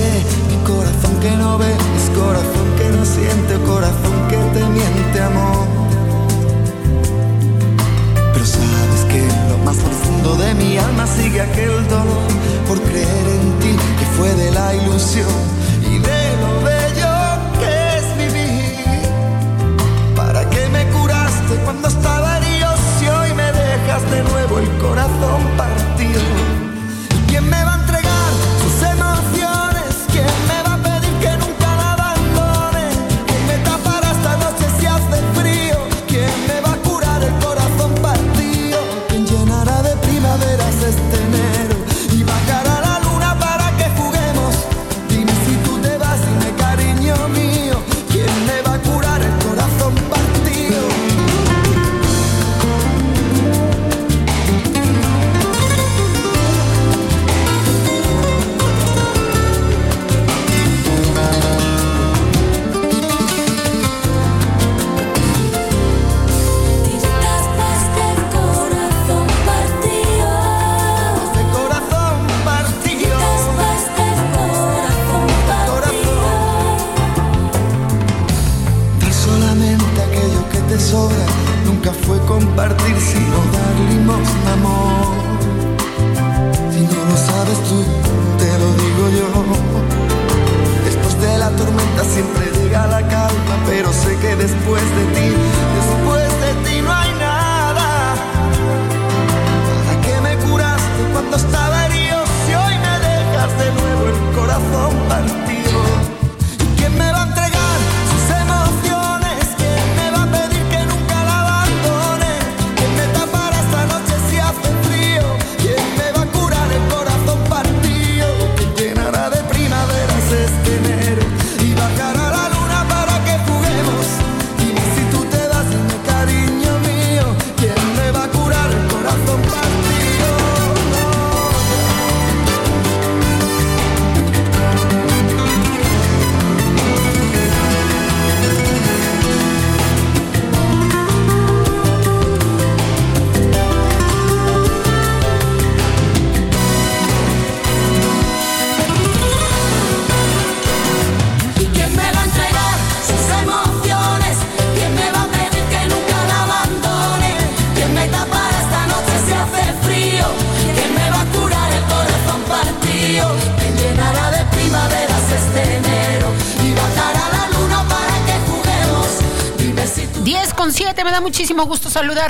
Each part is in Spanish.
Sé, mi corazón que no ve, es corazón que no siente, corazón que te miente, amor. de mi alma sigue aquel dolor por creer en ti que fue de la ilusión y de lo bello que es vivir. ¿Para qué me curaste cuando estaba herido si hoy me dejas de nuevo el corazón partido? ¿Quién me va a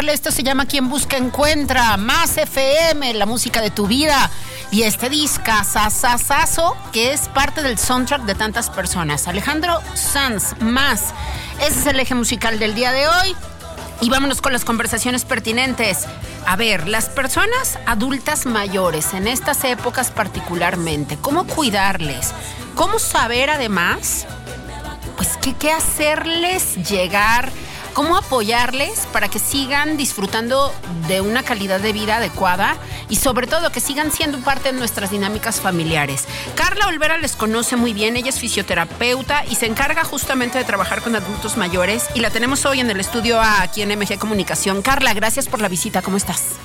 Esto se llama Quien Busca Encuentra, Más FM, la música de tu vida. Y este disca, Sasasazo, que es parte del soundtrack de tantas personas. Alejandro Sanz, más. Ese es el eje musical del día de hoy. Y vámonos con las conversaciones pertinentes. A ver, las personas adultas mayores, en estas épocas particularmente, ¿cómo cuidarles? ¿Cómo saber además, pues, qué, qué hacerles llegar cómo apoyarles para que sigan disfrutando de una calidad de vida adecuada y sobre todo que sigan siendo parte de nuestras dinámicas familiares. Carla Olvera les conoce muy bien, ella es fisioterapeuta y se encarga justamente de trabajar con adultos mayores y la tenemos hoy en el estudio aquí en MG Comunicación. Carla, gracias por la visita, ¿cómo estás?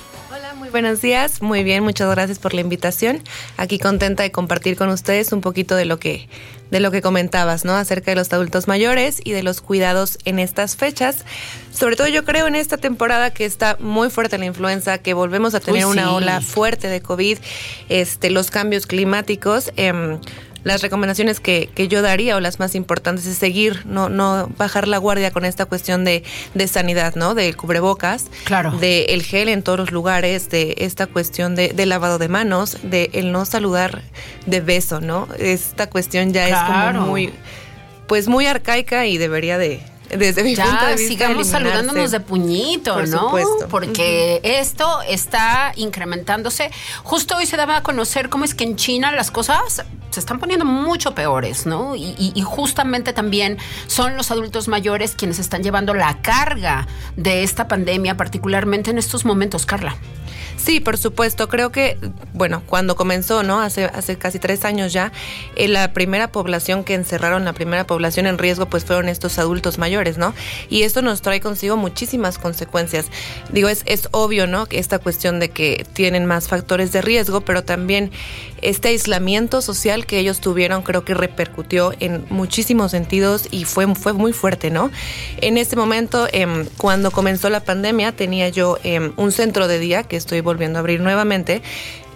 Muy buenos días, muy bien, muchas gracias por la invitación. Aquí contenta de compartir con ustedes un poquito de lo que de lo que comentabas, ¿no? Acerca de los adultos mayores y de los cuidados en estas fechas. Sobre todo yo creo en esta temporada que está muy fuerte la influenza, que volvemos a tener una ola fuerte de COVID, este, los cambios climáticos. Eh, las recomendaciones que, que, yo daría o las más importantes es seguir, no, no bajar la guardia con esta cuestión de, de sanidad, ¿no? Del cubrebocas, claro. de el gel en todos los lugares, de esta cuestión de, de lavado de manos, de el no saludar de beso, ¿no? Esta cuestión ya claro. es como muy, pues muy arcaica y debería de, desde mi ya, punto de vista. sigamos saludándonos de puñito, Por ¿no? Supuesto. Porque uh -huh. esto está incrementándose. Justo hoy se daba a conocer cómo es que en China las cosas se están poniendo mucho peores, ¿no? Y, y, y, justamente también son los adultos mayores quienes están llevando la carga de esta pandemia, particularmente en estos momentos, Carla. Sí, por supuesto. Creo que, bueno, cuando comenzó, ¿no? Hace, hace casi tres años ya, eh, la primera población que encerraron, la primera población en riesgo, pues fueron estos adultos mayores, ¿no? Y esto nos trae consigo muchísimas consecuencias. Digo, es, es obvio, ¿no? Que esta cuestión de que tienen más factores de riesgo, pero también este aislamiento social que ellos tuvieron, creo que repercutió en muchísimos sentidos y fue, fue muy fuerte, ¿no? En este momento, eh, cuando comenzó la pandemia, tenía yo eh, un centro de día que estoy volviendo a abrir nuevamente,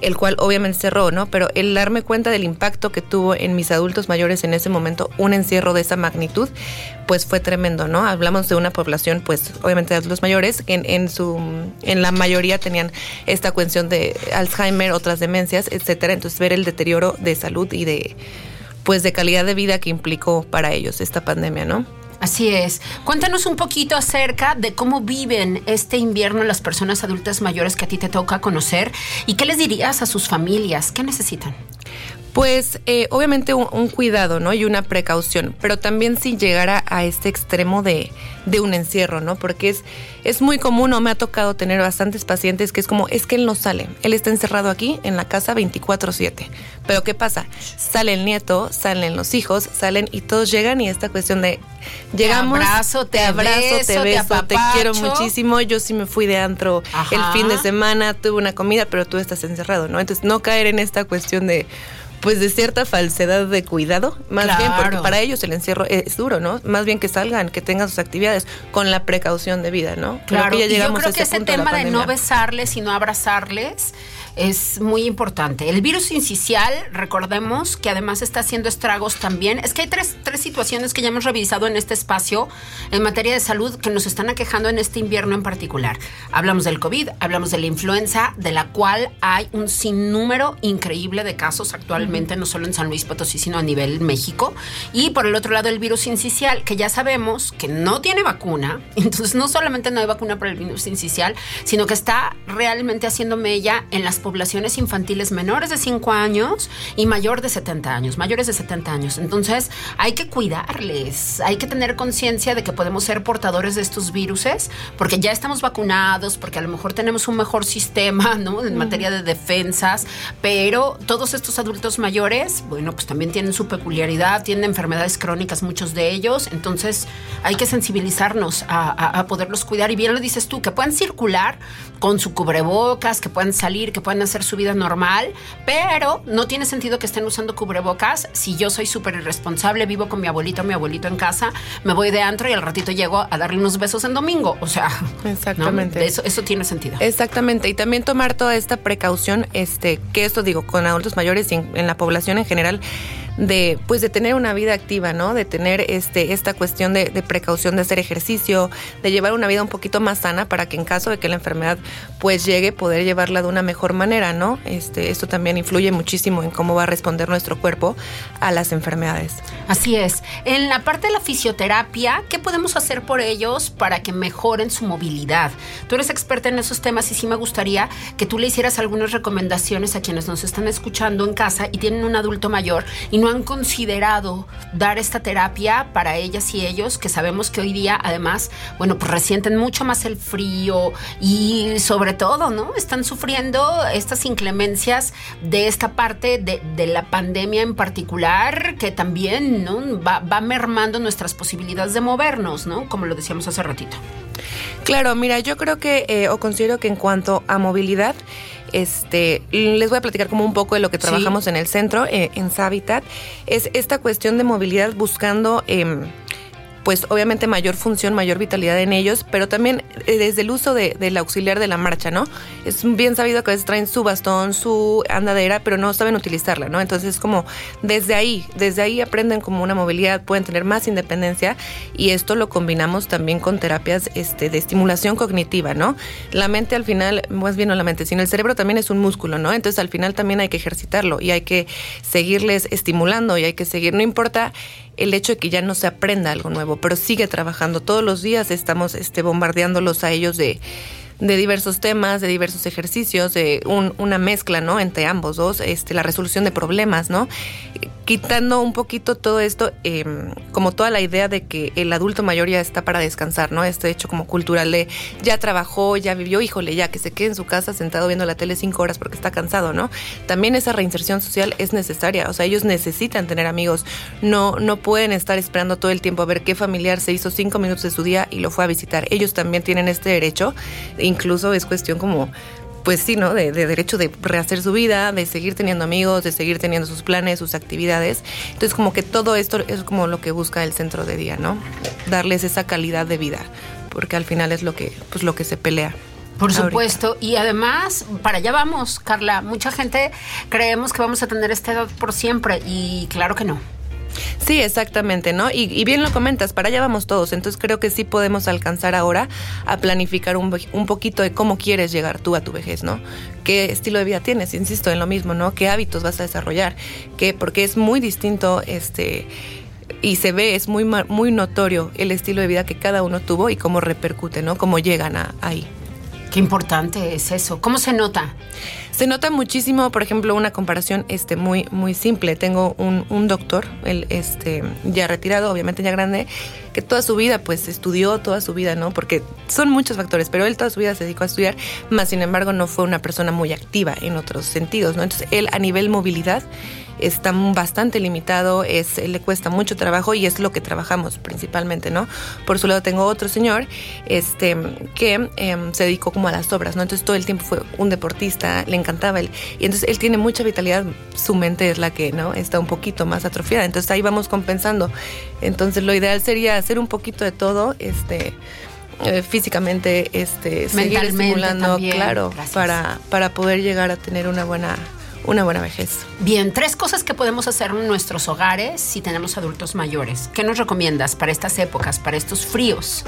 el cual obviamente cerró, ¿no? Pero el darme cuenta del impacto que tuvo en mis adultos mayores en ese momento un encierro de esa magnitud, pues fue tremendo, ¿no? Hablamos de una población, pues obviamente de adultos mayores, que en, en su, en la mayoría tenían esta cuestión de Alzheimer, otras demencias, etcétera. Entonces ver el deterioro de salud y de, pues de calidad de vida que implicó para ellos esta pandemia, ¿no? Así es. Cuéntanos un poquito acerca de cómo viven este invierno las personas adultas mayores que a ti te toca conocer y qué les dirías a sus familias, qué necesitan. Pues eh, obviamente un, un, cuidado, ¿no? Y una precaución, pero también sin llegar a, a este extremo de, de, un encierro, ¿no? Porque es, es muy común, o me ha tocado tener bastantes pacientes que es como, es que él no sale, él está encerrado aquí en la casa 24/7. Pero ¿qué pasa? Sale el nieto, salen los hijos, salen y todos llegan y esta cuestión de, llegamos, te abrazo, te, te abrazo, beso, te, beso, te, te, quiero muchísimo, yo sí me fui de antro Ajá. el fin de semana, tuve una comida, pero tú estás encerrado, ¿no? Entonces no caer en esta cuestión de pues de cierta falsedad de cuidado, más claro. bien porque para ellos el encierro es duro, ¿no? Más bien que salgan, que tengan sus actividades con la precaución de vida, ¿no? Claro, que ya y yo creo a que ese tema de, de no besarles y no abrazarles es muy importante. El virus incisional, recordemos que además está haciendo estragos también. Es que hay tres, tres situaciones que ya hemos revisado en este espacio en materia de salud que nos están aquejando en este invierno en particular. Hablamos del COVID, hablamos de la influenza, de la cual hay un sinnúmero increíble de casos actualmente, no solo en San Luis Potosí, sino a nivel México. Y por el otro lado, el virus incisional, que ya sabemos que no tiene vacuna. Entonces, no solamente no hay vacuna para el virus incisional, sino que está realmente haciendo mella en las poblaciones infantiles menores de 5 años y mayor de 70 años, mayores de 70 años. Entonces, hay que cuidarles, hay que tener conciencia de que podemos ser portadores de estos viruses, porque ya estamos vacunados, porque a lo mejor tenemos un mejor sistema, ¿no? En materia de defensas, pero todos estos adultos mayores, bueno, pues también tienen su peculiaridad, tienen enfermedades crónicas, muchos de ellos, entonces hay que sensibilizarnos a, a, a poderlos cuidar. Y bien lo dices tú, que puedan circular con su cubrebocas, que puedan salir, que puedan hacer su vida normal, pero no tiene sentido que estén usando cubrebocas si yo soy súper irresponsable, vivo con mi abuelito, mi abuelito en casa, me voy de antro y al ratito llego a darle unos besos en domingo. O sea, exactamente. ¿no? Eso, eso tiene sentido. Exactamente. Y también tomar toda esta precaución, este, que esto digo, con adultos mayores y en, en la población en general, de pues de tener una vida activa, ¿no? De tener este esta cuestión de, de, precaución de hacer ejercicio, de llevar una vida un poquito más sana para que en caso de que la enfermedad pues llegue poder llevarla de una mejor manera, ¿no? Este esto también influye muchísimo en cómo va a responder nuestro cuerpo a las enfermedades. Así es. En la parte de la fisioterapia, ¿qué podemos hacer por ellos para que mejoren su movilidad? Tú eres experta en esos temas y sí me gustaría que tú le hicieras algunas recomendaciones a quienes nos están escuchando en casa y tienen un adulto mayor y no han considerado dar esta terapia para ellas y ellos, que sabemos que hoy día además, bueno, pues resienten mucho más el frío y sobre todo, ¿no? Están sufriendo estas inclemencias de esta parte de, de la pandemia en particular, que también, ¿no? Va, va mermando nuestras posibilidades de movernos, ¿no? Como lo decíamos hace ratito. Claro, mira, yo creo que, eh, o considero que en cuanto a movilidad, este, les voy a platicar como un poco de lo que trabajamos en el centro, eh, en Sabitat, es esta cuestión de movilidad buscando... em, pues obviamente mayor función, mayor vitalidad en ellos, pero también eh, desde el uso de- del auxiliar de la marcha, ¿no? Es bien sabido que a veces traen su bastón, su andadera, pero no saben utilizarla, ¿no? Entonces como desde ahí, desde ahí aprenden como una movilidad, pueden tener más independencia y esto lo combinamos también con terapias este, de estimulación cognitiva, ¿no? La mente al final, más bien no la mente, sino el cerebro también es un músculo, ¿no? Entonces al final también hay que ejercitarlo y hay que seguirles estimulando y hay que seguir, no importa el hecho de que ya no se aprenda algo nuevo, pero sigue trabajando todos los días, estamos este, bombardeándolos a ellos de, de diversos temas, de diversos ejercicios, de un- una mezcla, ¿no? Entre ambos dos, este, la resolución de problemas, ¿no? Quitando un poquito todo esto, eh, como toda la idea de que el adulto mayor ya está para descansar, ¿no? Este hecho como cultural de ya trabajó, ya vivió, híjole, ya que se quede en su casa sentado viendo la tele cinco horas porque está cansado, ¿no? También esa reinserción social es necesaria, o sea, ellos necesitan tener amigos, no, no pueden estar esperando todo el tiempo a ver qué familiar se hizo cinco minutos de su día y lo fue a visitar. Ellos también tienen este derecho, incluso es cuestión como pues sí, ¿no? De, de derecho de rehacer su vida, de seguir teniendo amigos, de seguir teniendo sus planes, sus actividades. Entonces, como que todo esto es como lo que busca el centro de día, ¿no? Darles esa calidad de vida, porque al final es lo que, pues, lo que se pelea. Por ahorita. supuesto. Y además, para allá vamos, Carla. Mucha gente creemos que vamos a tener esta edad por siempre y claro que no. Sí, exactamente, ¿no? Y, bien lo comentas, para allá vamos todos. Entonces creo que sí podemos alcanzar ahora a planificar un, un poquito de cómo quieres llegar tú a tu vejez, ¿no? ¿Qué estilo de vida tienes? Insisto en lo mismo, ¿no? ¿Qué hábitos vas a desarrollar? ¿Qué? Porque es muy distinto, este y se ve, es muy, muy notorio el estilo de vida que cada uno tuvo y cómo repercute, ¿no? Cómo llegan a, ahí. Qué importante es eso. ¿Cómo se nota? Se nota muchísimo, por ejemplo, una comparación este, muy, muy simple. Tengo un, un doctor, él este, ya retirado, obviamente ya grande, que toda su vida pues estudió, toda su vida, ¿no? Porque son muchos factores, pero él toda su vida se dedicó a estudiar, más sin embargo no fue una persona muy activa en otros sentidos, ¿no? Entonces él a nivel movilidad está bastante limitado, es, le cuesta mucho trabajo y es lo que trabajamos principalmente, ¿no? Por su lado tengo otro señor este, que em, se dedicó como a las obras, ¿no? Entonces todo el tiempo fue un deportista, le encantaba él. Y entonces él tiene mucha vitalidad, su mente es la que, ¿no? Está un poquito más atrofiada, entonces ahí vamos compensando. Entonces lo ideal sería hacer un poquito de todo, este... eh, físicamente este seguir estimulando también. claro Gracias. para para poder llegar a tener una buena una buena vejez Bien, tres cosas que podemos hacer en nuestros hogares si tenemos adultos mayores. ¿Qué nos recomiendas para estas épocas, para estos fríos?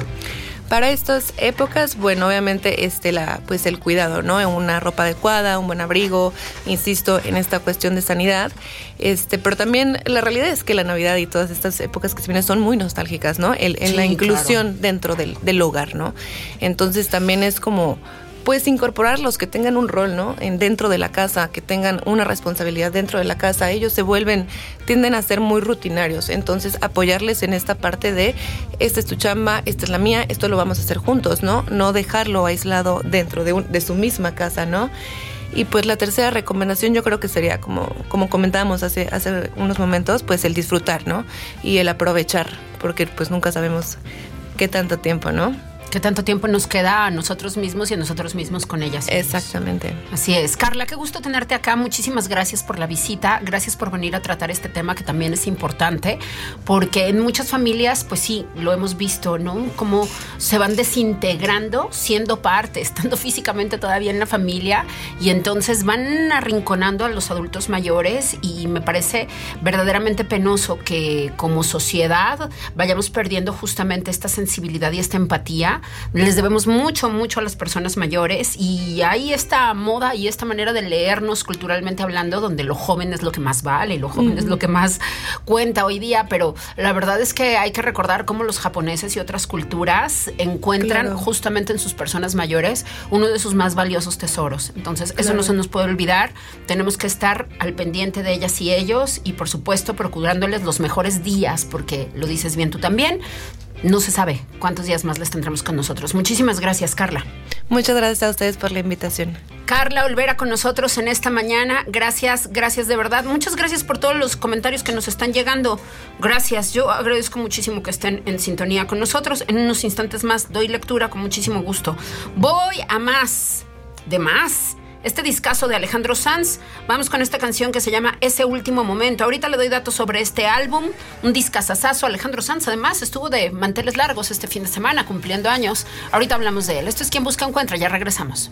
Para estas épocas, bueno, obviamente este la pues el cuidado, ¿no? Una ropa adecuada, un buen abrigo, insisto en esta cuestión de sanidad. Este, pero también la realidad es que la Navidad y todas estas épocas que se vienen son muy nostálgicas, ¿no? El, en Sí, la inclusión dentro del, del hogar, ¿no? Entonces también es como pues incorporarlos, que tengan un rol, ¿no? En dentro de la casa, que tengan una responsabilidad dentro de la casa. Ellos se vuelven, tienden a ser muy rutinarios. Entonces, apoyarles en esta parte de, esta es tu chamba, esta es la mía, esto lo vamos a hacer juntos, ¿no? No dejarlo aislado dentro de, un- de su misma casa, ¿no? Y pues la tercera recomendación yo creo que sería como, como comentábamos hace, hace unos momentos, pues el disfrutar, ¿no? Y el aprovechar, porque pues nunca sabemos qué tanto tiempo, ¿no? ¿Qué tanto tiempo nos queda a nosotros mismos y a nosotros mismos con ellas? Exactamente. Así es. Carla, qué gusto tenerte acá. Muchísimas gracias por la visita. Gracias por venir a tratar este tema que también es importante, porque en muchas familias, pues sí, lo hemos visto, ¿no? Cómo se van desintegrando siendo parte, estando físicamente todavía en la familia y entonces van arrinconando a los adultos mayores y me parece verdaderamente penoso que como sociedad vayamos perdiendo justamente esta sensibilidad y esta empatía Les debemos mucho, mucho a las personas mayores y hay esta moda y esta manera de leernos culturalmente hablando, donde lo joven es lo que más vale, lo joven es lo que más cuenta hoy día, pero la verdad es que hay que recordar cómo los japoneses y otras culturas encuentran justamente en sus personas mayores uno de sus más valiosos tesoros. Entonces, eso no se nos puede olvidar. Tenemos que estar al pendiente de ellas y ellos y, por supuesto, procurándoles los mejores días, porque lo dices bien tú también. No se sabe cuántos días más les tendremos con nosotros. Muchísimas gracias, Carla. Muchas gracias a ustedes por la invitación. Carla Olvera con nosotros en esta mañana. Gracias, gracias de verdad. Muchas gracias por todos los comentarios que nos están llegando. Gracias. Yo agradezco muchísimo que estén en sintonía con nosotros. En unos instantes más doy lectura con muchísimo gusto. Voy a más, de más este discazo de Alejandro Sanz. Vamos con esta canción que se llama Ese último momento. Ahorita le doy datos sobre este álbum, un discazazazo. Alejandro Sanz, además, estuvo de manteles largos este fin de semana, cumpliendo años. Ahorita hablamos de él. Esto es Quien Busca Encuentra. Ya regresamos.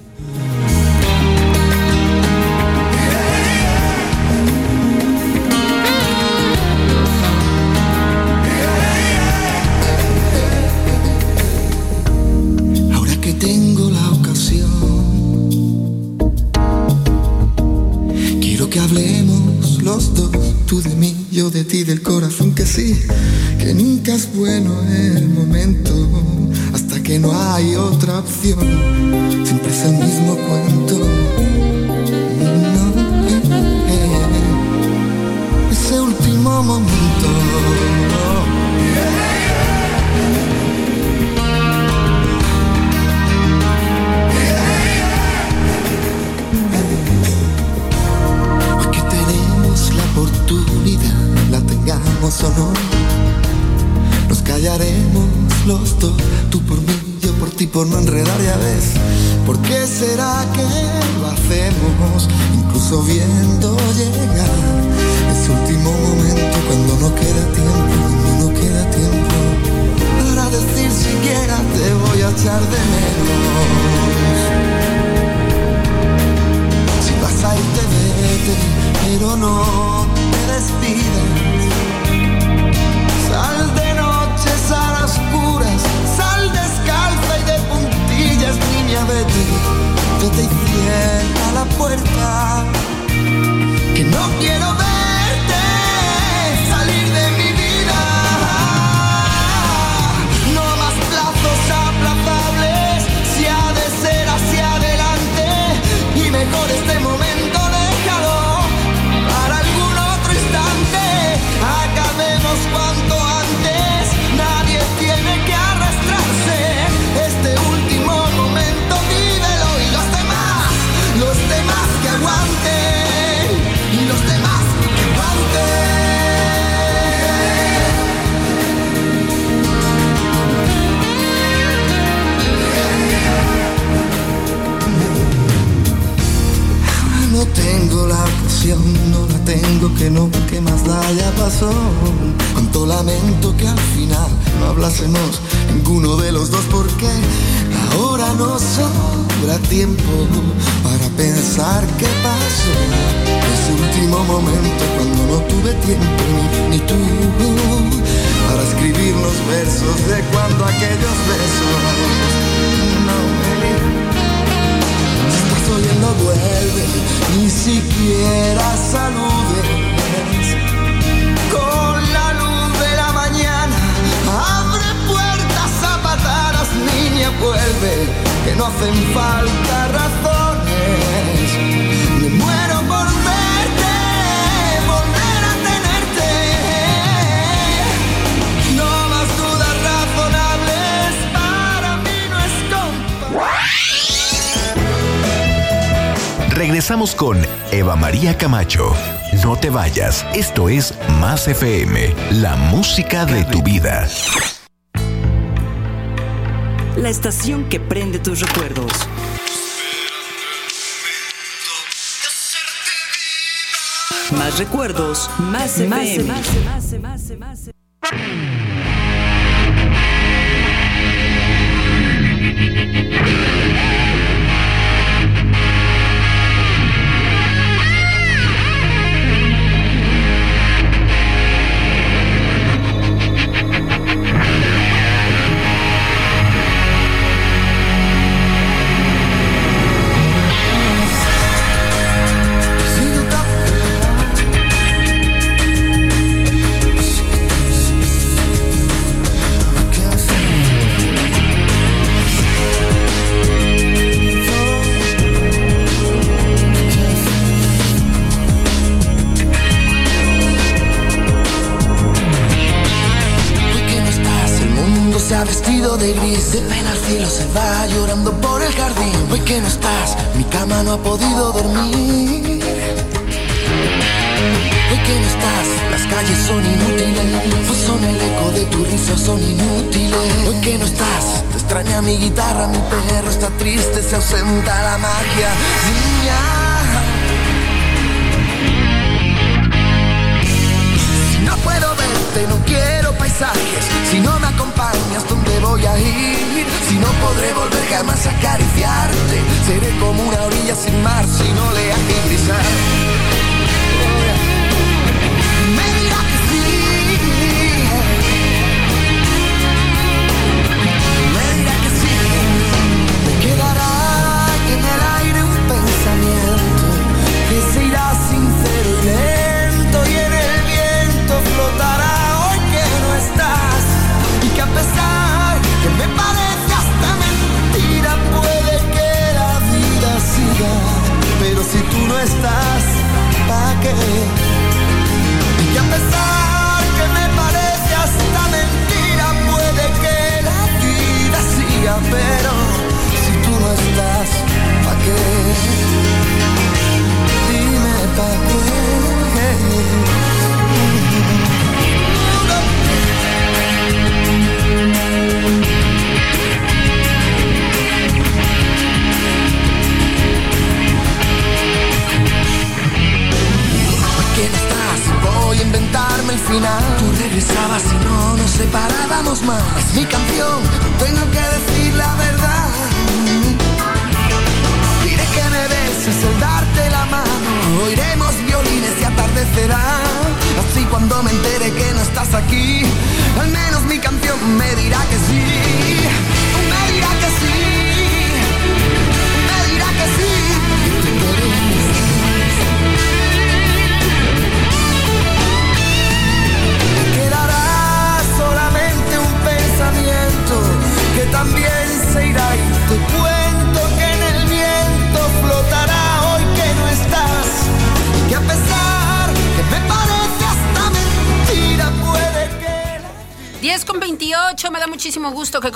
Siempre es el mismo cuento. ese último momento. Tengo que más da ya pasó. Cuánto lamento que al final no hablásemos ninguno de los dos porque ahora no sobra tiempo para pensar qué pasó. Ese último momento cuando no tuve tiempo ni, ni tú para escribir los versos de cuando aquellos besos no me estás oyendo vuelve ni siquiera saludes. Vuelve, que no hacen falta razones. Me muero por verte, volver a tenerte. No más dudas razonables, para mí no es Regresamos con Eva María Camacho. No te vayas, esto es Más FM, la música de tu vida. La estación que prende tus recuerdos. Más recuerdos, más FM. Más, más, más, vestido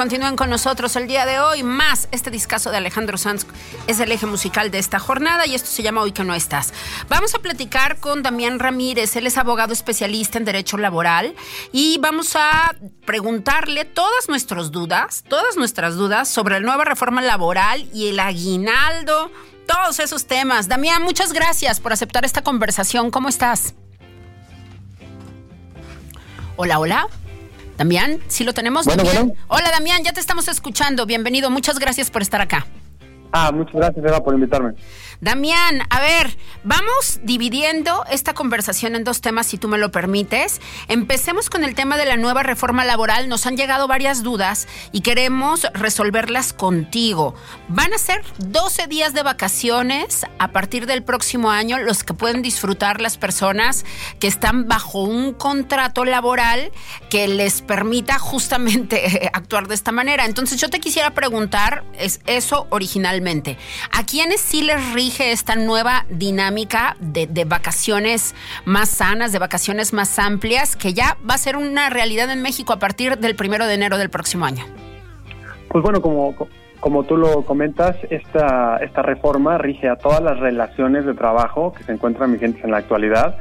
continúen con nosotros el día de hoy. Más este discazo de Alejandro Sanz es el eje musical de esta jornada y esto se llama Hoy que no estás. Vamos a platicar con Damián Ramírez, él es abogado especialista en Derecho Laboral y vamos a preguntarle todas nuestras dudas, todas nuestras dudas sobre la nueva reforma laboral y el aguinaldo, todos esos temas. Damián, muchas gracias por aceptar esta conversación. ¿Cómo estás? Hola, hola. Damián, ¿sí lo tenemos? Bueno, Damián? bueno. Hola, Damián, ya te estamos escuchando. Bienvenido. Muchas gracias por estar acá. Ah, muchas gracias, Eva, por invitarme. Damián, a ver, vamos dividiendo esta conversación en dos temas, si tú me lo permites. Empecemos con el tema de la nueva reforma laboral. Nos han llegado varias dudas y queremos resolverlas contigo. Van a ser 12 días de vacaciones a partir del próximo año, los que pueden disfrutar las personas que están bajo un contrato laboral que les permita justamente actuar de esta manera. Entonces yo te quisiera preguntar, es eso originalmente, ¿a quiénes sí les esta nueva dinámica de, de vacaciones más sanas, de vacaciones más amplias, que ya va a ser una realidad en México a partir del primero de enero del próximo año? Pues bueno, como, como tú lo comentas, esta, esta reforma rige a todas las relaciones de trabajo que se encuentran vigentes en la actualidad,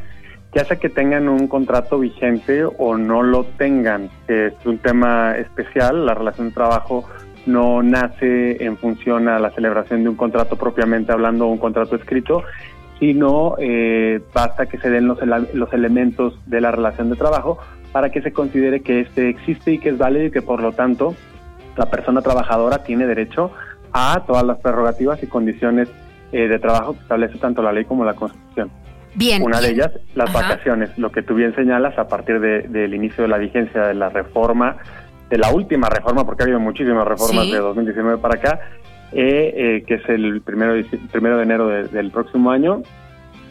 ya sea que tengan un contrato vigente o no lo tengan. Es un tema especial, la relación de trabajo no nace en función a la celebración de un contrato propiamente hablando, un contrato escrito, sino eh, basta que se den los, los elementos de la relación de trabajo para que se considere que este existe y que es válido y que por lo tanto la persona trabajadora tiene derecho a todas las prerrogativas y condiciones eh, de trabajo que establece tanto la ley como la Constitución. Bien. Una de ellas, las Ajá. vacaciones, lo que tú bien señalas a partir de- del inicio de la vigencia de la reforma, de la última reforma, porque ha habido muchísimas reformas Sí. de 2019 para acá, eh, eh, que es el primero primero de enero de- del próximo año,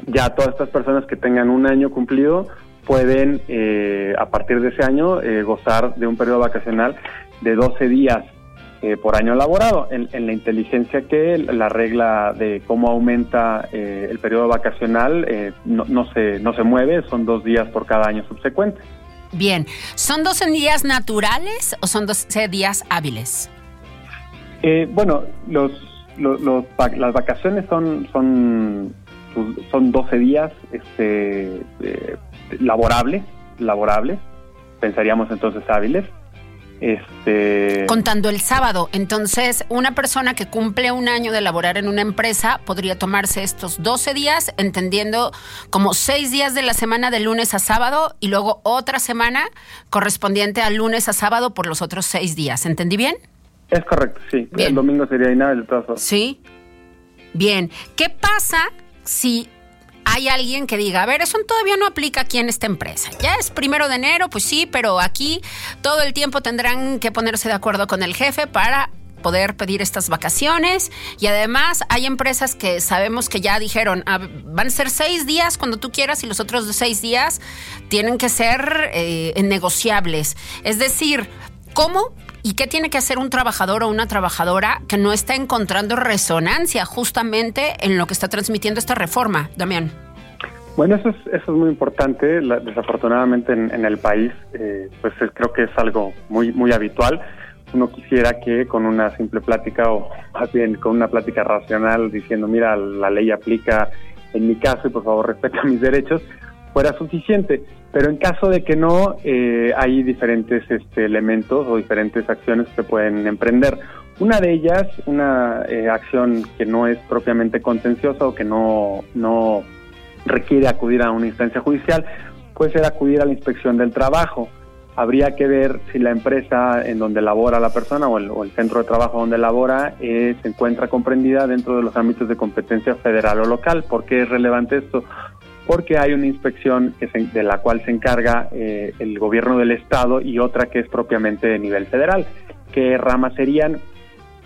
ya todas estas personas que tengan un año cumplido pueden, eh, a partir de ese año, eh, gozar de un periodo vacacional de 12 días eh, por año laborado. En, en la inteligencia que la regla de cómo aumenta eh, el periodo vacacional eh, no, no, se, no se mueve, son dos días por cada año subsecuente. Bien, ¿son 12 días naturales o son 12 días hábiles? Eh, bueno, los, los, los las vacaciones son son pues, son 12 días este, eh, laborables, laborables, pensaríamos entonces hábiles. Este, Contando el sábado. Entonces, una persona que cumple un año de laborar en una empresa podría tomarse estos 12 días, entendiendo como 6 días de la semana de lunes a sábado y luego otra semana correspondiente a lunes a sábado por los otros 6 días. ¿Entendí bien? es correcto, sí. Bien. El domingo sería inhábil. Sí. Bien. ¿Qué pasa si hay alguien que diga, a ver, eso todavía no aplica aquí en esta empresa? Ya es primero de enero, pues sí, pero aquí todo el tiempo tendrán que ponerse de acuerdo con el jefe para poder pedir estas vacaciones y además hay empresas que sabemos que ya dijeron "Ah, van a ser seis días cuando tú quieras y los otros seis días tienen que ser eh, negociables es decir cómo y qué tiene que hacer un trabajador o una trabajadora que no está encontrando resonancia justamente en lo que está transmitiendo esta reforma Damián Bueno, eso es, eso es muy importante. Desafortunadamente en, en el país, eh, pues es- creo que es algo muy, muy habitual. Uno quisiera que con una simple plática o más bien con una plática racional diciendo, mira, la ley aplica en mi caso y por favor respeta mis derechos, fuera suficiente. Pero en caso de que no, eh, hay diferentes este, elementos o diferentes acciones que pueden emprender. Una de ellas, una eh, acción que no es propiamente contenciosa o que no, no requiere acudir a una instancia judicial, puede ser acudir a la inspección del trabajo. Habría que ver si la empresa en donde labora la persona o el, o el centro de trabajo donde labora eh, se encuentra comprendida dentro de los ámbitos de competencia federal o local. ¿Por qué es relevante esto? Porque hay una inspección que se- de la cual se encarga eh, el gobierno del estado y otra que es propiamente de nivel federal. ¿Qué ramas serían?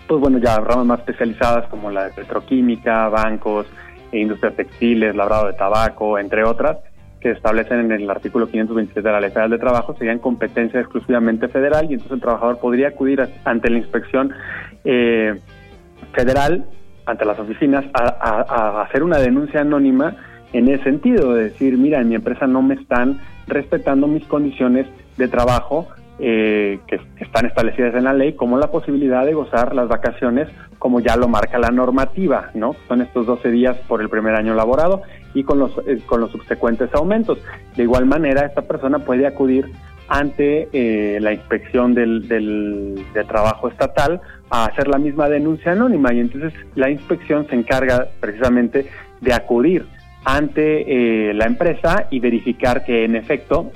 pues bueno, ya ramas más especializadas como la de petroquímica, bancos, e industrias textiles, labrado de tabaco, entre otras, que establecen en el artículo 527 de la Ley Federal de Trabajo, serían competencia exclusivamente federal y entonces el trabajador podría acudir ante la inspección eh, federal, ante las oficinas, a- a hacer una denuncia anónima en ese sentido, de decir, mira, en mi empresa no me están respetando mis condiciones de trabajo eh, que están establecidas en la ley, como la posibilidad de gozar las vacaciones como ya lo marca la normativa, ¿no? Son estos 12 días por el primer año laborado y con los, eh, con los subsecuentes aumentos. De igual manera, esta persona puede acudir ante eh, la inspección del, del trabajo estatal a hacer la misma denuncia anónima y entonces la inspección se encarga precisamente de acudir ante eh, la empresa y verificar que en efecto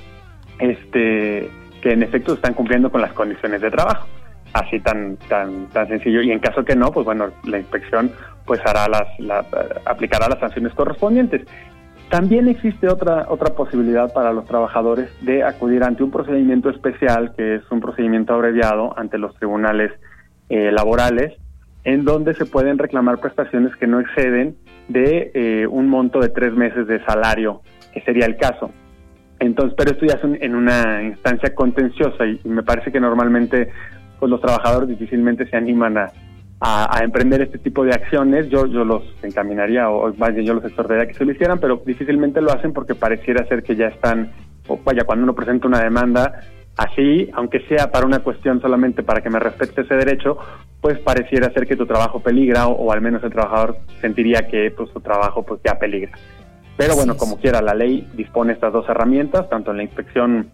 este que en efecto están cumpliendo con las condiciones de trabajo. Así tan tan tan sencillo. Y en caso que no pues bueno la inspección pues hará las la- aplicará las sanciones correspondientes. También existe otra otra posibilidad para los trabajadores de acudir ante un procedimiento especial que es un procedimiento abreviado ante los tribunales eh, laborales en donde se pueden reclamar prestaciones que no exceden de eh, un monto de tres meses de salario que sería el caso entonces, pero esto ya es un- en una instancia contenciosa y, me parece que normalmente pues los trabajadores difícilmente se animan a, a- a emprender este tipo de acciones. Yo, yo los encaminaría o más bien yo los exhortaría que se lo hicieran, pero difícilmente lo hacen porque pareciera ser que ya están, o vaya, cuando uno presenta una demanda así, aunque sea para una cuestión solamente para que me respete ese derecho, pues pareciera ser que tu trabajo peligra o, o al menos el trabajador sentiría que pues su trabajo pues ya peligra. Pero bueno, como quiera, la ley dispone estas dos herramientas, tanto en la inspección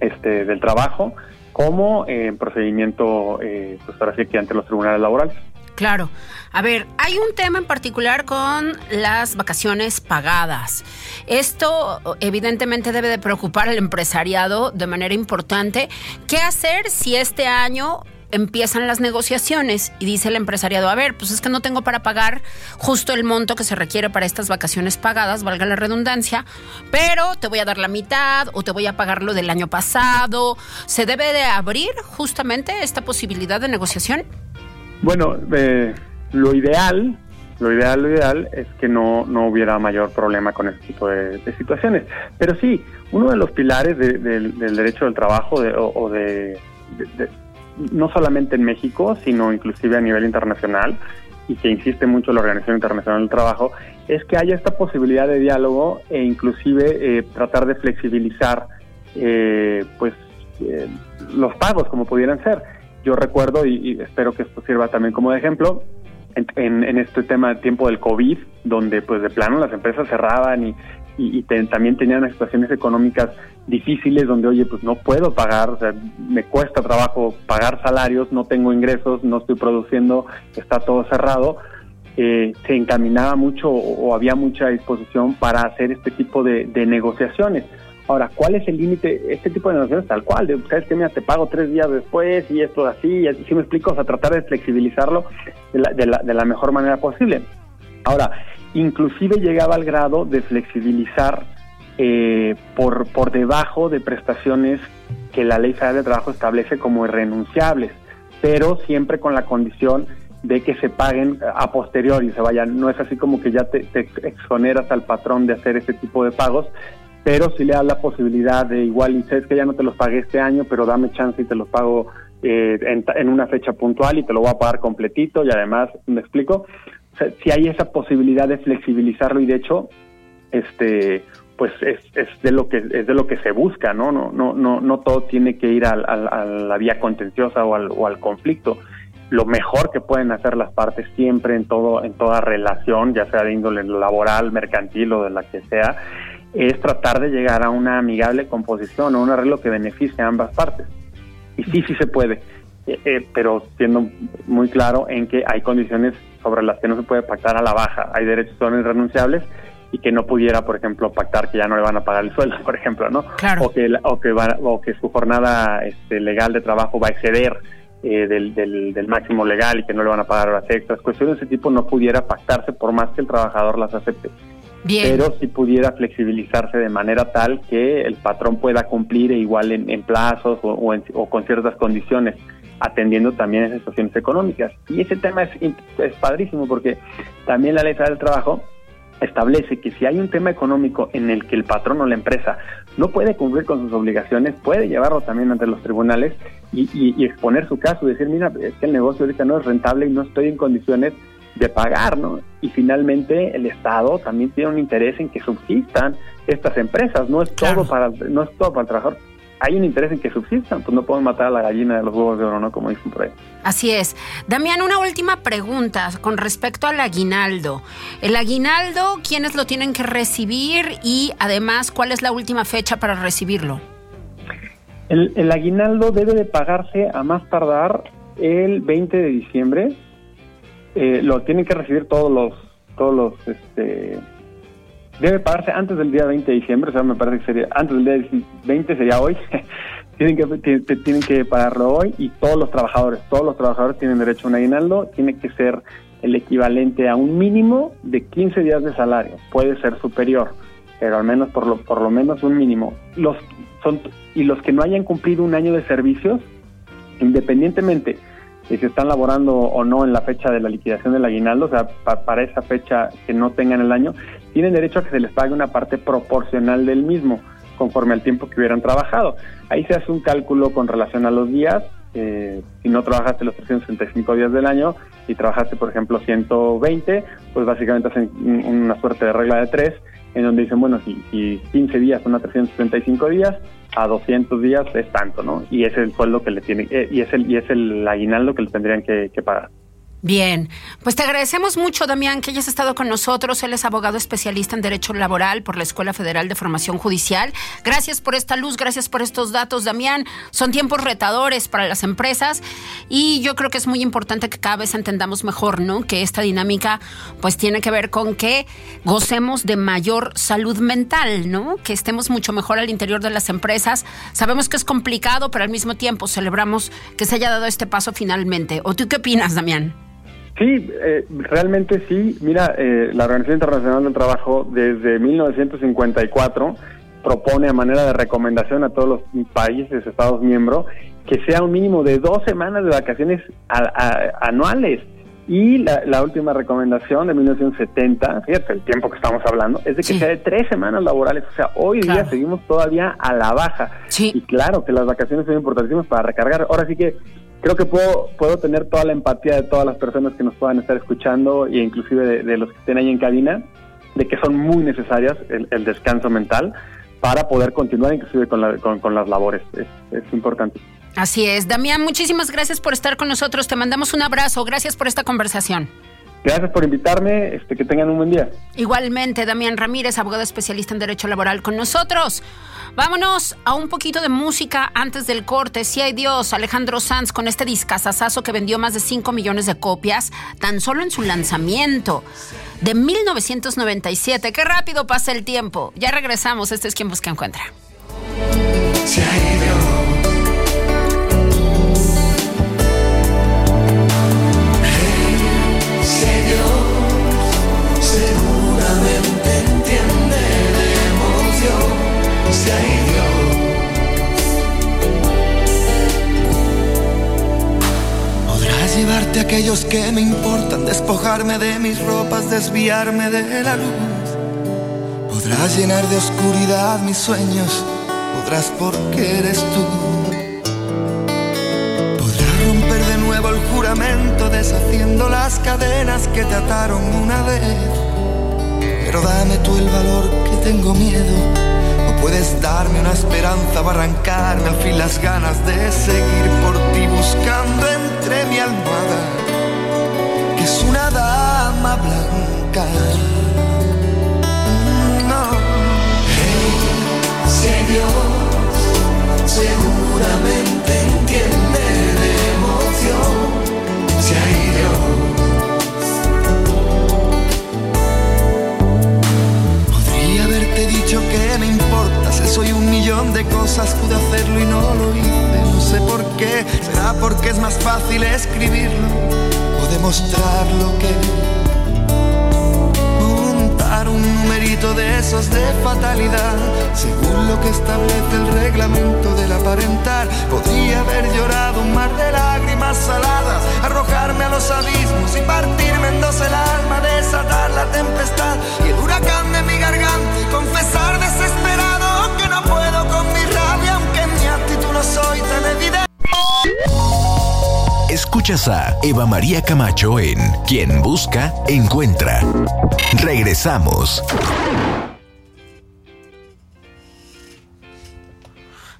este, del trabajo como en procedimiento, eh, pues ahora sí que ante los tribunales laborales. Claro. A ver, hay un tema en particular con las vacaciones pagadas. Esto evidentemente debe de preocupar al empresariado de manera importante. ¿Qué hacer si este año empiezan las negociaciones y dice el empresariado, a ver, pues es que no tengo para pagar justo el monto que se requiere para estas vacaciones pagadas, valga la redundancia, pero te voy a dar la mitad o te voy a pagar lo del año pasado. ¿Se debe de abrir justamente esta posibilidad de negociación? Bueno, eh, lo ideal, lo ideal, lo ideal es que no, no hubiera mayor problema con este tipo de, situaciones. Pero sí, uno de los pilares de- del- derecho del trabajo de- o, de- no solamente en México, sino inclusive a nivel internacional, y que insiste mucho la Organización Internacional del Trabajo, es que haya esta posibilidad de diálogo e inclusive eh, tratar de flexibilizar eh, pues eh, los pagos como pudieran ser. Yo recuerdo, y, espero que esto sirva también como ejemplo, en, en, este tema de tiempo del COVID, donde pues de plano las empresas cerraban y, y, también tenían situaciones económicas difíciles donde, oye, pues no puedo pagar, o sea, me cuesta trabajo pagar salarios, no tengo ingresos, no estoy produciendo, está todo cerrado, eh, se encaminaba mucho o, había mucha disposición para hacer este tipo de, negociaciones. Ahora, ¿cuál es el límite? Este tipo de negociaciones tal cual, de, ¿sabes que Mira, te pago tres días después y esto así, y ¿sí me explico? O sea, tratar de flexibilizarlo de la, de la, de la mejor manera posible. Ahora, inclusive llegaba al grado de flexibilizar eh, por, por debajo de prestaciones que la Ley Federal de Trabajo establece como irrenunciables, pero siempre con la condición de que se paguen a posteriori, se vayan, no es así como que ya te, exoneras al patrón de hacer ese tipo de pagos, pero si le das la posibilidad de igual, y sabes que ya no te los pagué este año, pero dame chance y te los pago eh, en, en, una fecha puntual y te lo voy a pagar completito y además, ¿me explico? si hay esa posibilidad de flexibilizarlo y de hecho, este, pues es, es de lo que es de lo que se busca, ¿no? No, no, no, no todo tiene que ir a la vía contenciosa o al, o al conflicto. Lo mejor que pueden hacer las partes siempre en todo, en toda relación, ya sea de índole laboral, mercantil o de la que sea, es tratar de llegar a una amigable composición o un arreglo que beneficie a ambas partes. Y sí, sí se puede, eh, eh, pero siendo muy claro en que hay condiciones sobre las que no se puede pactar a la baja. Hay derechos que son irrenunciables y que no pudiera, por ejemplo, pactar que ya no le van a pagar el sueldo, por ejemplo, ¿no? Claro. O que o que va, o que su jornada este, legal de trabajo va a exceder eh, del, del, máximo legal y que no le van a pagar horas extras. Cuestiones de ese tipo no pudiera pactarse por más que el trabajador las acepte. Pero sí pudiera flexibilizarse de manera tal que el patrón pueda cumplir igual en, plazos o, o con ciertas condiciones atendiendo también esas situaciones económicas. Y ese tema es, es padrísimo porque también la ley del trabajo establece que si hay un tema económico en el que el patrón o la empresa no puede cumplir con sus obligaciones, puede llevarlo también ante los tribunales y, exponer su caso, decir, mira, es que el negocio ahorita no es rentable y no estoy en condiciones de pagar, ¿no? Y finalmente el Estado también tiene un interés en que subsistan estas empresas, no es todo para no es todo para el trabajador, hay un interés en que subsistan, pues no pueden matar a la gallina de los huevos de oro, ¿no? Como dicen por ahí. Así es. Damián, una última pregunta con respecto al aguinaldo. El aguinaldo, ¿quiénes lo tienen que recibir? Y además, ¿cuál es la última fecha para recibirlo? El, aguinaldo debe de pagarse a más tardar el 20 de diciembre. Eh, lo tienen que recibir todos los, todos los, este, debe pagarse antes del día 20 de diciembre, o sea, me parece que sería antes del día 20 sería hoy. tienen que tienen que pagarlo hoy y todos los trabajadores, todos los trabajadores tienen derecho a un aguinaldo, tiene que ser el equivalente a un mínimo de 15 días de salario, puede ser superior, pero al menos por lo por lo menos un mínimo. Los son y los que no hayan cumplido un año de servicios, independientemente de si están laborando o no en la fecha de la liquidación del aguinaldo, o sea, para esa fecha que no tengan el año, tienen derecho a que se les pague una parte proporcional del mismo, conforme al tiempo que hubieran trabajado. Ahí se hace un cálculo con relación a los días. Eh, si no trabajaste los 365 días del año y trabajaste, por ejemplo, 120, pues básicamente hacen una suerte de regla de tres, en donde dicen, bueno, si, si 15 días son a 365 días, a 200 días es tanto, ¿no? Y es el sueldo que le tiene, eh, y es el, y es el aguinaldo que le tendrían que pagar. Bien, pues te agradecemos mucho, Damián, que hayas estado con nosotros. Él es abogado especialista en Derecho Laboral por la Escuela Federal de Formación Judicial. Gracias por esta luz, gracias por estos datos, Damián. Son tiempos retadores para las empresas y yo creo que es muy importante que cada vez entendamos mejor, ¿no? Que esta dinámica pues tiene que ver con que gocemos de mayor salud mental, ¿no? Que estemos mucho mejor al interior de las empresas. Sabemos que es complicado, pero al mismo tiempo celebramos que se haya dado este paso finalmente. ¿O tú qué opinas, Damián? Sí, eh, realmente sí. Mira, eh, la Organización Internacional del Trabajo desde 1954 propone a manera de recomendación a todos los países, estados miembros, que sea un mínimo de dos semanas de vacaciones anuales. Y la, última recomendación de 1970, fíjate el tiempo que estamos hablando, es de que sea de tres semanas laborales. O sea, hoy día seguimos todavía a la baja. Sí. Y claro que las vacaciones son importantísimas para recargar. Ahora sí que creo que puedo, puedo tener toda la empatía de todas las personas que nos puedan estar escuchando e inclusive de, los que estén ahí en cabina, de que son muy necesarias el, descanso mental, para poder continuar inclusive con, la- con- las labores. Es, es importante. Así es. Damián, muchísimas gracias por estar con nosotros. Te mandamos un abrazo. Gracias por esta conversación. Gracias por invitarme, este, que tengan un buen día. Igualmente, Damián Ramírez, abogado especialista en Derecho Laboral con nosotros. Vámonos a un poquito de música antes del corte. Si hay Dios, Alejandro Sanz con este discazazazo que vendió más de 5 millones de copias tan solo en su lanzamiento de 1997. Qué rápido pasa el tiempo. Ya regresamos. Este es quien busca encuentra. se ha ido. Despojarme de mis ropas, desviarme de la luz. Podrás llenar de oscuridad mis sueños, podrás porque eres tú. Podrás romper de nuevo el juramento, deshaciendo las cadenas que te ataron una vez. Pero dame tú el valor que tengo miedo. O puedes darme una esperanza para arrancarme al fin las ganas de seguir por ti buscando entre mi almohada, es una dama blanca. No. Hey, si Dios seguramente entiende de emoción, si hay Dios. Podría haberte dicho que me importas, soy un millón de cosas, pude hacerlo y no lo hice, no sé por qué, será porque es más fácil escribirlo demostrar lo que montar un numerito de esos de fatalidad, según lo que establece el reglamento del aparentar. Podría haber llorado un mar de lágrimas saladas, arrojarme a los abismos y partirme en dos el alma, desatar A Eva María Camacho en Quien Busca, Encuentra. Regresamos.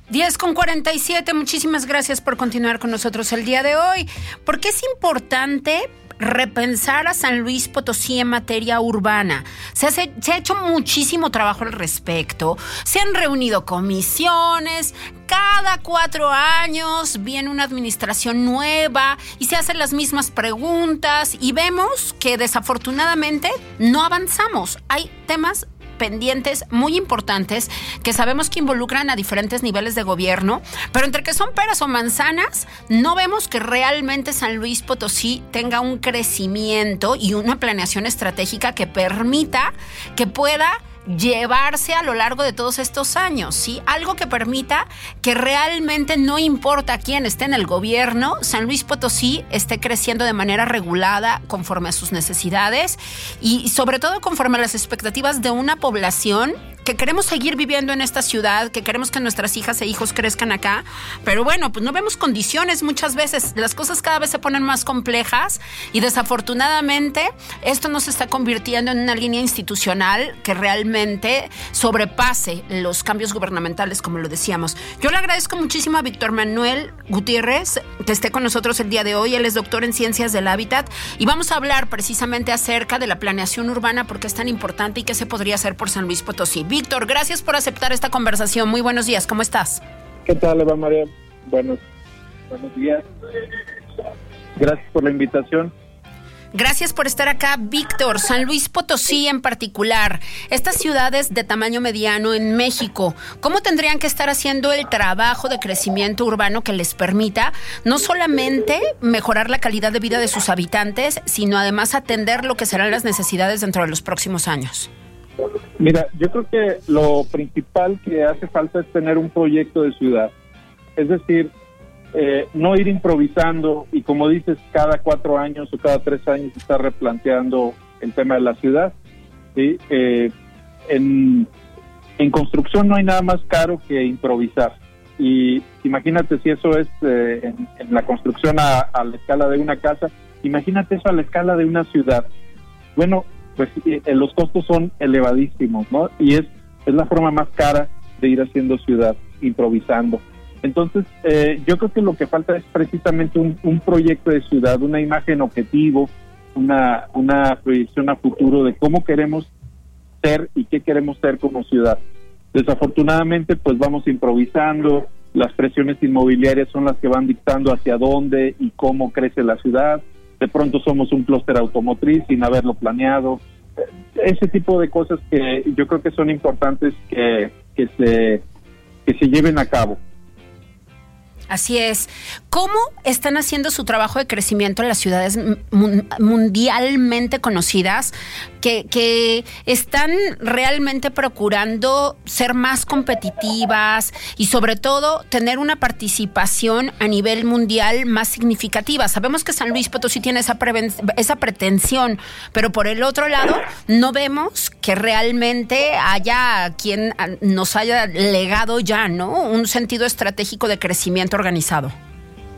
10 con 47, muchísimas gracias por continuar con nosotros el día de hoy. Porque es importante repensar a San Luis Potosí en materia urbana. Se, hace- se ha hecho muchísimo trabajo al respecto. Se han reunido comisiones. Cada cuatro años viene una administración nueva y se hacen las mismas preguntas y vemos que desafortunadamente no avanzamos. Hay temas pendientes muy importantes que sabemos que involucran a diferentes niveles de gobierno, pero entre que son peras o manzanas, no vemos que realmente San Luis Potosí tenga un crecimiento y una planeación estratégica que permita que pueda llevarse a lo largo de todos estos años, ¿sí? Algo que permita que realmente no importa quién esté en el gobierno, San Luis Potosí esté creciendo de manera regulada conforme a sus necesidades y sobre todo conforme a las expectativas de una población que queremos seguir viviendo en esta ciudad, que queremos que nuestras hijas e hijos crezcan acá, pero bueno, pues no vemos condiciones muchas veces, las cosas cada vez se ponen más complejas y desafortunadamente esto no se está convirtiendo en una línea institucional que realmente sobrepase los cambios gubernamentales, como lo decíamos. Yo le agradezco muchísimo a Víctor Manuel Gutiérrez que esté con nosotros el día de hoy, él es doctor en ciencias del hábitat y vamos a hablar precisamente acerca de la planeación urbana porque es tan importante y qué se podría hacer por San Luis Potosí. Víctor, gracias por aceptar esta conversación. Muy buenos días, ¿cómo estás? ¿Qué tal, Eva María? Buenos, buenos días. Gracias por la invitación. Gracias por estar acá, Víctor. San Luis Potosí en particular, estas ciudades de tamaño mediano en México, ¿cómo tendrían que estar haciendo el trabajo de crecimiento urbano que les permita no solamente mejorar la calidad de vida de sus habitantes, sino además atender lo que serán las necesidades dentro de los próximos años? Mira, yo creo que lo principal que hace falta es tener un proyecto de ciudad. Es decir, eh, no ir improvisando y como dices, cada cuatro años o cada tres años estar replanteando el tema de la ciudad. ¿sí? Eh, en, en construcción no hay nada más caro que improvisar. Y imagínate si eso es eh, en, en la construcción a, a la escala de una casa, imagínate eso a la escala de una ciudad. Bueno, pues eh, los costos son elevadísimos, ¿no? Y es, es la forma más cara de ir haciendo ciudad, improvisando. Entonces, eh, yo creo que lo que falta es precisamente un, un proyecto de ciudad, una imagen objetivo, una, una proyección a futuro de cómo queremos ser y qué queremos ser como ciudad. Desafortunadamente, pues vamos improvisando, las presiones inmobiliarias son las que van dictando hacia dónde y cómo crece la ciudad. De pronto somos un clúster automotriz sin haberlo planeado. Ese tipo de cosas que yo creo que son importantes que, que se que se lleven a cabo. Así es. ¿Cómo están haciendo su trabajo de crecimiento en las ciudades mundialmente conocidas que, están realmente procurando ser más competitivas y sobre todo tener una participación a nivel mundial más significativa? Sabemos que San Luis Potosí tiene esa pretensión, pero por el otro lado no vemos que realmente haya quien nos haya legado ya, ¿no? Un sentido estratégico de crecimiento organizado.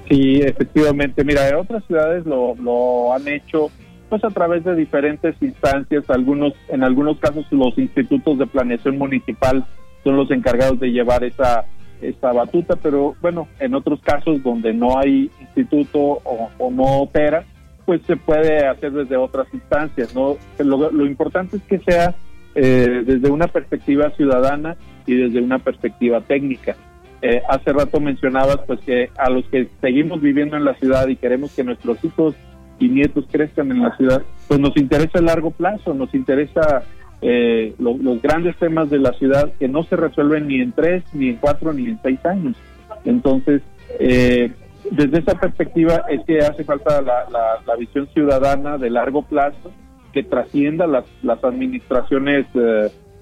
Sí, efectivamente. Mira, otras ciudades lo, lo han hecho pues a través de diferentes instancias, algunos en algunos casos los institutos de planeación municipal son los encargados de llevar esa esa batuta, pero bueno, en otros casos donde no hay instituto o, no opera, pues se puede hacer desde otras instancias, ¿no? Lo, lo importante es que sea eh, desde una perspectiva ciudadana y desde una perspectiva técnica. Eh, hace rato mencionabas pues que a los que seguimos viviendo en la ciudad y queremos que nuestros hijos y nietos crezcan en la ciudad, pues nos interesa el largo plazo, nos interesa eh, los grandes temas de la ciudad que no se resuelven ni en tres, ni en cuatro, ni en seis años. Entonces, eh, desde esa perspectiva es que hace falta la, la, visión ciudadana de largo plazo que trascienda las, las administraciones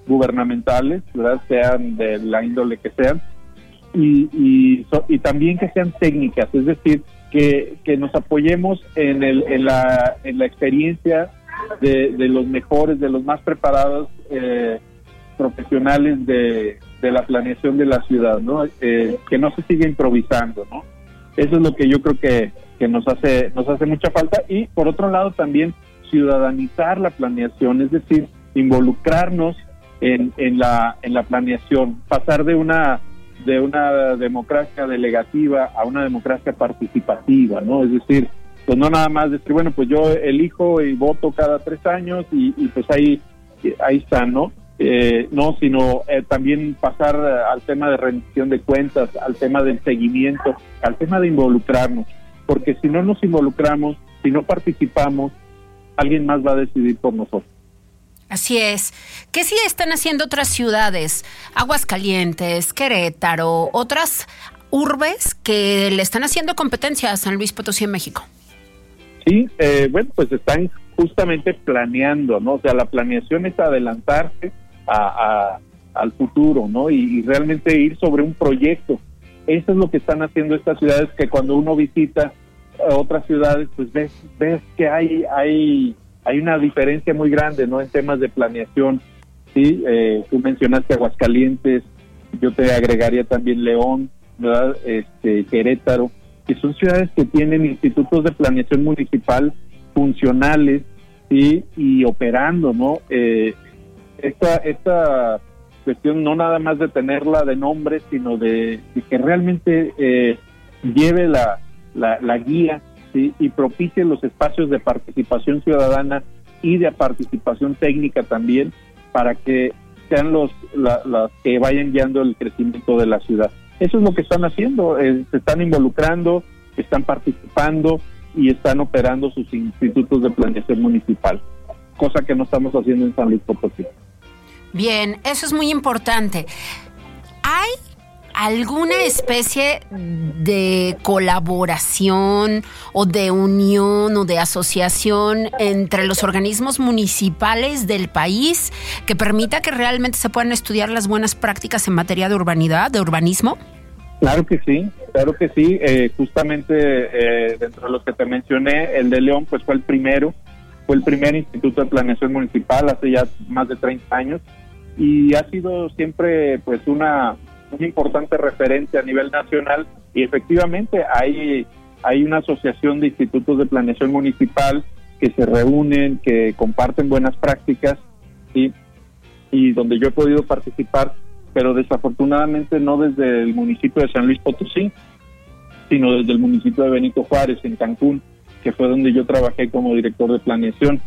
gubernamentales, ¿verdad? sean de la índole que sean, y, y, también que sean técnicas, es decir, que, que nos apoyemos en, el, en, la, en la experiencia de, de los mejores, de los más preparados eh, profesionales de, de, la planeación de la ciudad, ¿no? Eh, que no se siga improvisando, ¿no? Eso es lo que yo creo que, que nos hace nos hace mucha falta y por otro lado también ciudadanizar la planeación, es decir, involucrarnos en, en, la, en la planeación, pasar de una de una democracia delegativa a una democracia participativa, ¿no? Es decir, pues no nada más decir, bueno, pues yo elijo y voto cada tres años y, pues ahí, ahí está, ¿no? Eh, no, sino eh, también pasar al tema de rendición de cuentas, al tema del seguimiento, al tema de involucrarnos, porque si no nos involucramos, si no participamos, alguien más va a decidir por nosotros. Así es. ¿Qué sí están haciendo otras ciudades? Aguascalientes, Querétaro, otras urbes que le están haciendo competencia a San Luis Potosí en México. Sí, eh, bueno, pues están justamente planeando, ¿no? O sea, la planeación es adelantarse a, al futuro, ¿no? Y, realmente ir sobre un proyecto. Eso es lo que están haciendo estas ciudades que cuando uno visita otras ciudades, pues ves, ves que hay, hay hay una diferencia muy grande no en temas de planeación. Sí eh, tú mencionaste Aguascalientes yo te agregaría también León verdad este Querétaro que son ciudades que tienen institutos de planeación municipal funcionales sí y operando no eh, esta esta cuestión no nada más de tenerla de nombre sino de, que realmente eh, lleve la, la, la guía y propicie los espacios de participación ciudadana y de participación técnica también para que sean los las que vayan guiando el crecimiento de la ciudad. Eso es lo que están haciendo, eh, se están involucrando, están participando y están operando sus institutos de planeación municipal, cosa que no estamos haciendo en San Luis Potosí. Bien, eso es muy importante. Hay alguna especie de colaboración o de unión o de asociación entre los organismos municipales del país que permita que realmente se puedan estudiar las buenas prácticas en materia de urbanidad, de urbanismo? Claro que sí, claro que sí. Eh, justamente eh, dentro de los que te mencioné, el de León pues fue el primero, fue el primer instituto de planeación municipal hace ya más de 30 años y ha sido siempre pues una un importante referente a nivel nacional y efectivamente hay, hay una asociación de institutos de planeación municipal que se reúnen, que comparten buenas prácticas y donde yo he podido participar, pero desafortunadamente no desde el municipio de San Luis Potosí, sino desde el municipio de Benito Juárez, en Cancún, que fue donde yo trabajé como director de planeación.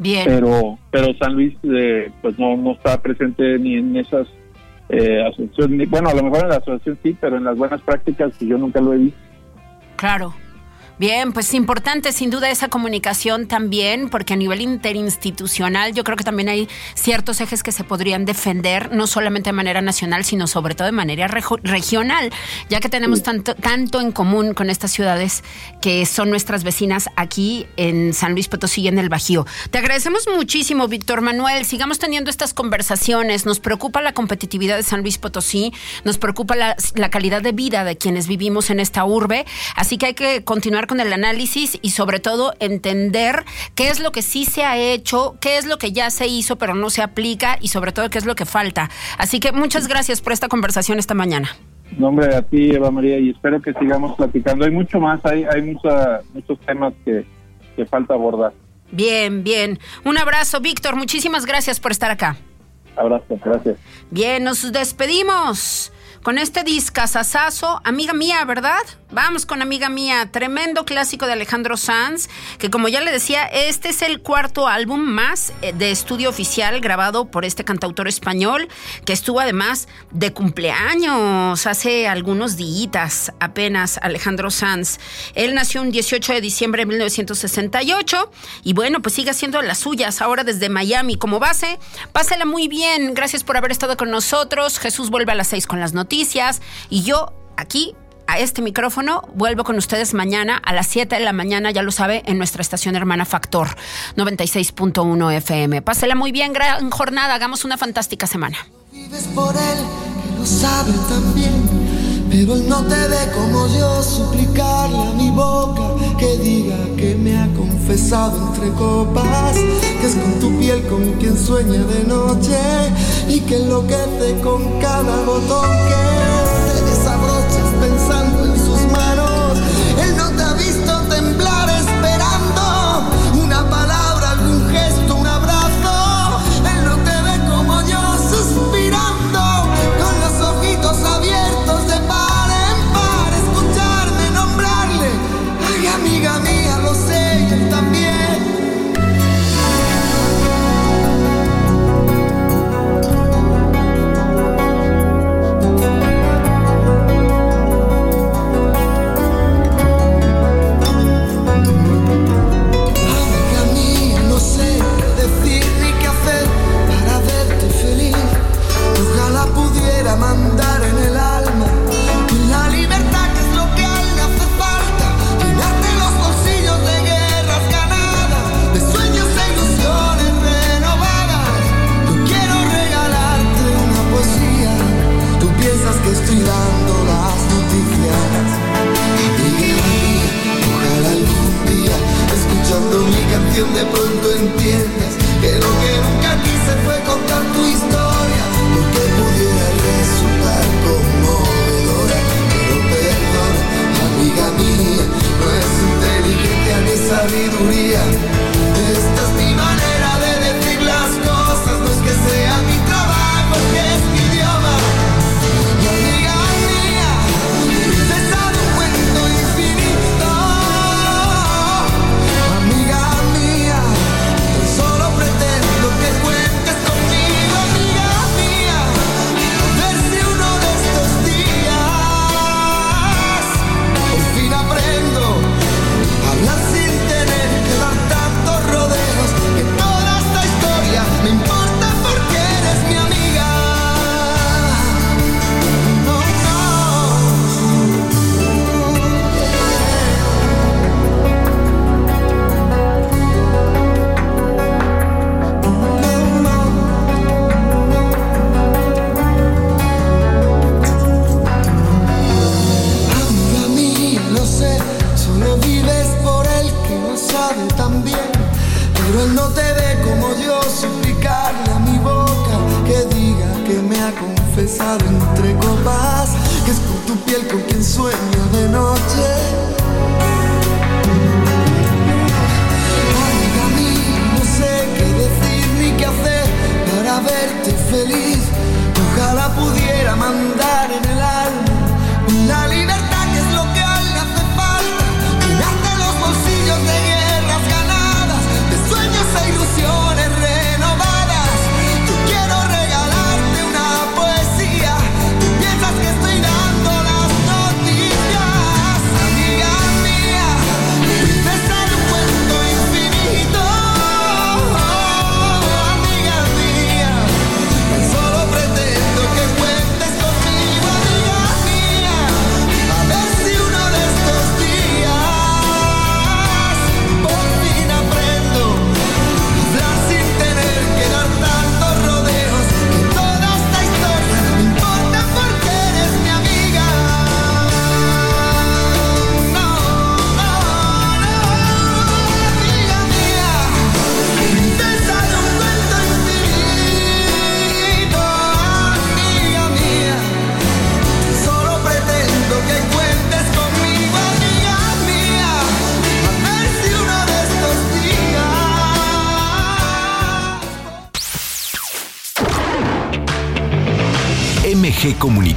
Bien. Pero, pero San Luis, eh, pues no, no está presente ni en esas eh, asociaciones, bueno, a lo mejor en la asociación sí, pero en las buenas prácticas yo nunca lo he visto. Claro. Bien, pues importante sin duda esa comunicación también, porque a nivel interinstitucional yo creo que también hay ciertos ejes que se podrían defender, no solamente de manera nacional, sino sobre todo de manera regional, ya que tenemos tanto, tanto en común con estas ciudades que son nuestras vecinas aquí en San Luis Potosí y en el Bajío. Te agradecemos muchísimo, Víctor Manuel. Sigamos teniendo estas conversaciones. Nos preocupa la competitividad de San Luis Potosí, nos preocupa la, la calidad de vida de quienes vivimos en esta urbe, así que hay que continuar con el análisis y sobre todo entender qué es lo que sí se ha hecho, qué es lo que ya se hizo pero no se aplica y sobre todo qué es lo que falta. Así que muchas gracias por esta conversación esta mañana. Nombre a ti, Eva María, y espero que sigamos platicando. Hay mucho más, hay, hay mucha, muchos temas que, que falta abordar. Bien, bien. Un abrazo, Víctor. Muchísimas gracias por estar acá. Abrazo, gracias. Bien, nos despedimos con este discazazazo, amiga mía, ¿verdad? Vamos con amiga mía, tremendo clásico de Alejandro Sanz, que como ya le decía, este es el cuarto álbum más eh, de estudio oficial grabado por este cantautor español, que estuvo además de cumpleaños hace algunos días apenas, Alejandro Sanz. Él nació un 18 de diciembre de 1968 y bueno, pues sigue haciendo las suyas ahora desde Miami como base. Pásela muy bien, gracias por haber estado con nosotros. Jesús vuelve a las seis con las noticias y yo aquí a este micrófono. Vuelvo con ustedes mañana a las 7 de la mañana, ya lo sabe, en nuestra estación hermana Factor 96.1 FM. Pásela muy bien, gran jornada, hagamos una fantástica semana. Vives por él, lo sabe también. Pero él no te ve como yo suplicarle a mi boca que diga que me ha confesado entre copas, que es con tu piel con quien sueña de noche y que enloquece con cada botón que de pronto entiendas que lo que nunca quise fue contar tu historia, porque pudiera resultar conmovedora. Pero perdón, amiga mía, no es inteligencia ni sabiduría.